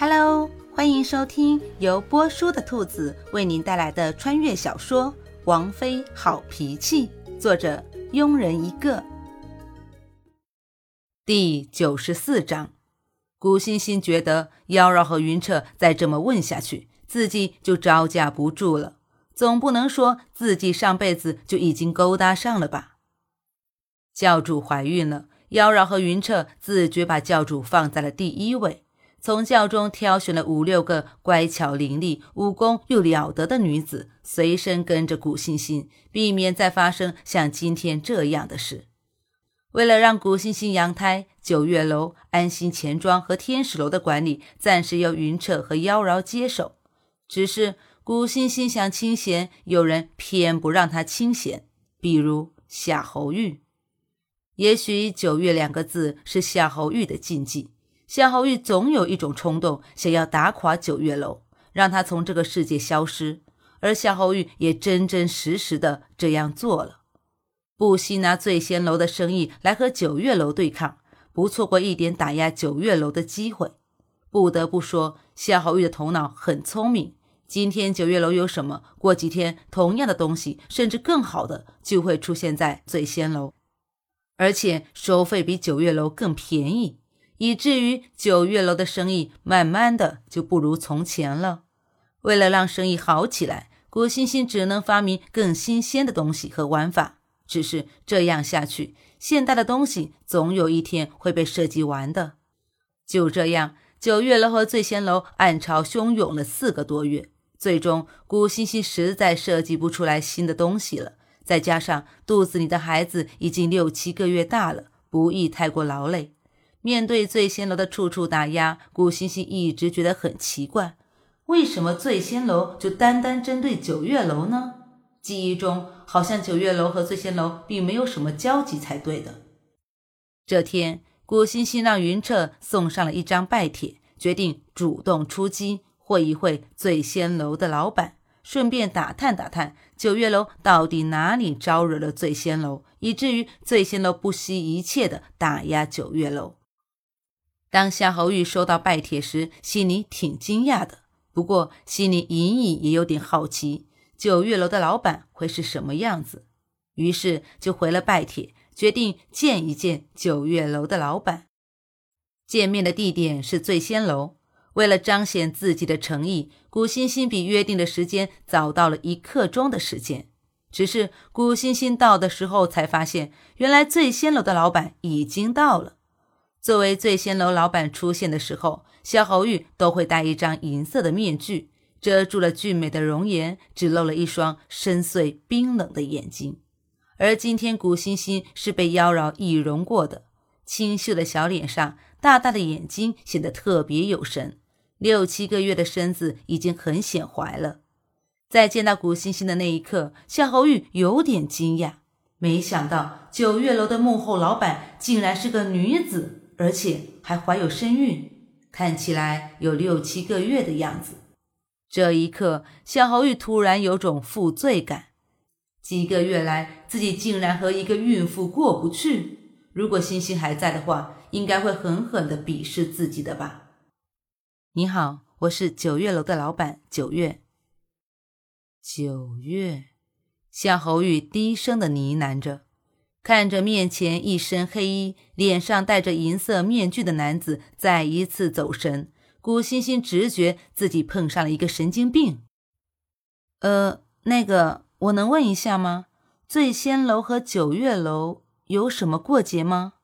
Hello，欢迎收听由波叔的兔子为您带来的穿越小说《王妃好脾气》，作者庸人一个。第九十四章，古欣欣觉得妖娆和云彻再这么问下去，自己就招架不住了。总不能说自己上辈子就已经勾搭上了吧？教主怀孕了，妖娆和云彻自觉把教主放在了第一位，从教中挑选了五六个乖巧伶俐、武功又了得的女子，随身跟着古欣欣，避免再发生像今天这样的事。为了让古欣欣养胎，九月楼、安心钱庄和天使楼的管理暂时由云彻和妖娆接手，只是。古欣欣想清闲，有人偏不让她清闲。比如夏侯玉，也许“九月”两个字是夏侯玉的禁忌。夏侯玉总有一种冲动，想要打垮九月楼，让他从这个世界消失。而夏侯玉也真真实实的这样做了，不惜拿醉仙楼的生意来和九月楼对抗，不错过一点打压九月楼的机会。不得不说，夏侯玉的头脑很聪明。今天九月楼有什么？过几天同样的东西，甚至更好的就会出现在醉仙楼，而且收费比九月楼更便宜，以至于九月楼的生意慢慢的就不如从前了。为了让生意好起来，郭欣欣只能发明更新鲜的东西和玩法。只是这样下去，现代的东西总有一天会被设计完的。就这样，九月楼和醉仙楼暗潮汹涌了四个多月。最终，古欣欣实在设计不出来新的东西了。再加上肚子里的孩子已经六七个月大了，不宜太过劳累。面对醉仙楼的处处打压，古欣欣一直觉得很奇怪：为什么醉仙楼就单单针对九月楼呢？记忆中好像九月楼和醉仙楼并没有什么交集才对的。这天，古欣欣让云彻送上了一张拜帖，决定主动出击。会一会醉仙楼的老板，顺便打探打探九月楼到底哪里招惹了醉仙楼，以至于醉仙楼不惜一切的打压九月楼。当夏侯玉收到拜帖时，心里挺惊讶的，不过心里隐隐也有点好奇，九月楼的老板会是什么样子，于是就回了拜帖，决定见一见九月楼的老板。见面的地点是醉仙楼。为了彰显自己的诚意，古欣欣比约定的时间早到了一刻钟的时间。只是古欣欣到的时候，才发现原来醉仙楼的老板已经到了。作为醉仙楼老板出现的时候，夏侯玉都会戴一张银色的面具，遮住了俊美的容颜，只露了一双深邃冰冷的眼睛。而今天古欣欣是被妖娆易容过的，清秀的小脸上，大大的眼睛显得特别有神。六七个月的身子已经很显怀了，在见到古欣欣的那一刻，夏侯玉有点惊讶，没想到九月楼的幕后老板竟然是个女子，而且还怀有身孕，看起来有六七个月的样子。这一刻，夏侯玉突然有种负罪感，几个月来自己竟然和一个孕妇过不去。如果星星还在的话，应该会狠狠地鄙视自己的吧。你好，我是九月楼的老板九月。九月，夏侯玉低声的呢喃着，看着面前一身黑衣、脸上戴着银色面具的男子，再一次走神。古欣欣直觉自己碰上了一个神经病。呃，那个，我能问一下吗？醉仙楼和九月楼有什么过节吗？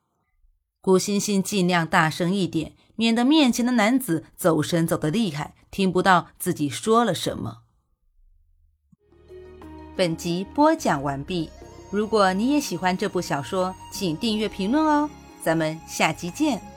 古欣欣尽量大声一点。免得面前的男子走神走得厉害，听不到自己说了什么。本集播讲完毕。如果你也喜欢这部小说，请订阅评论哦。咱们下集见。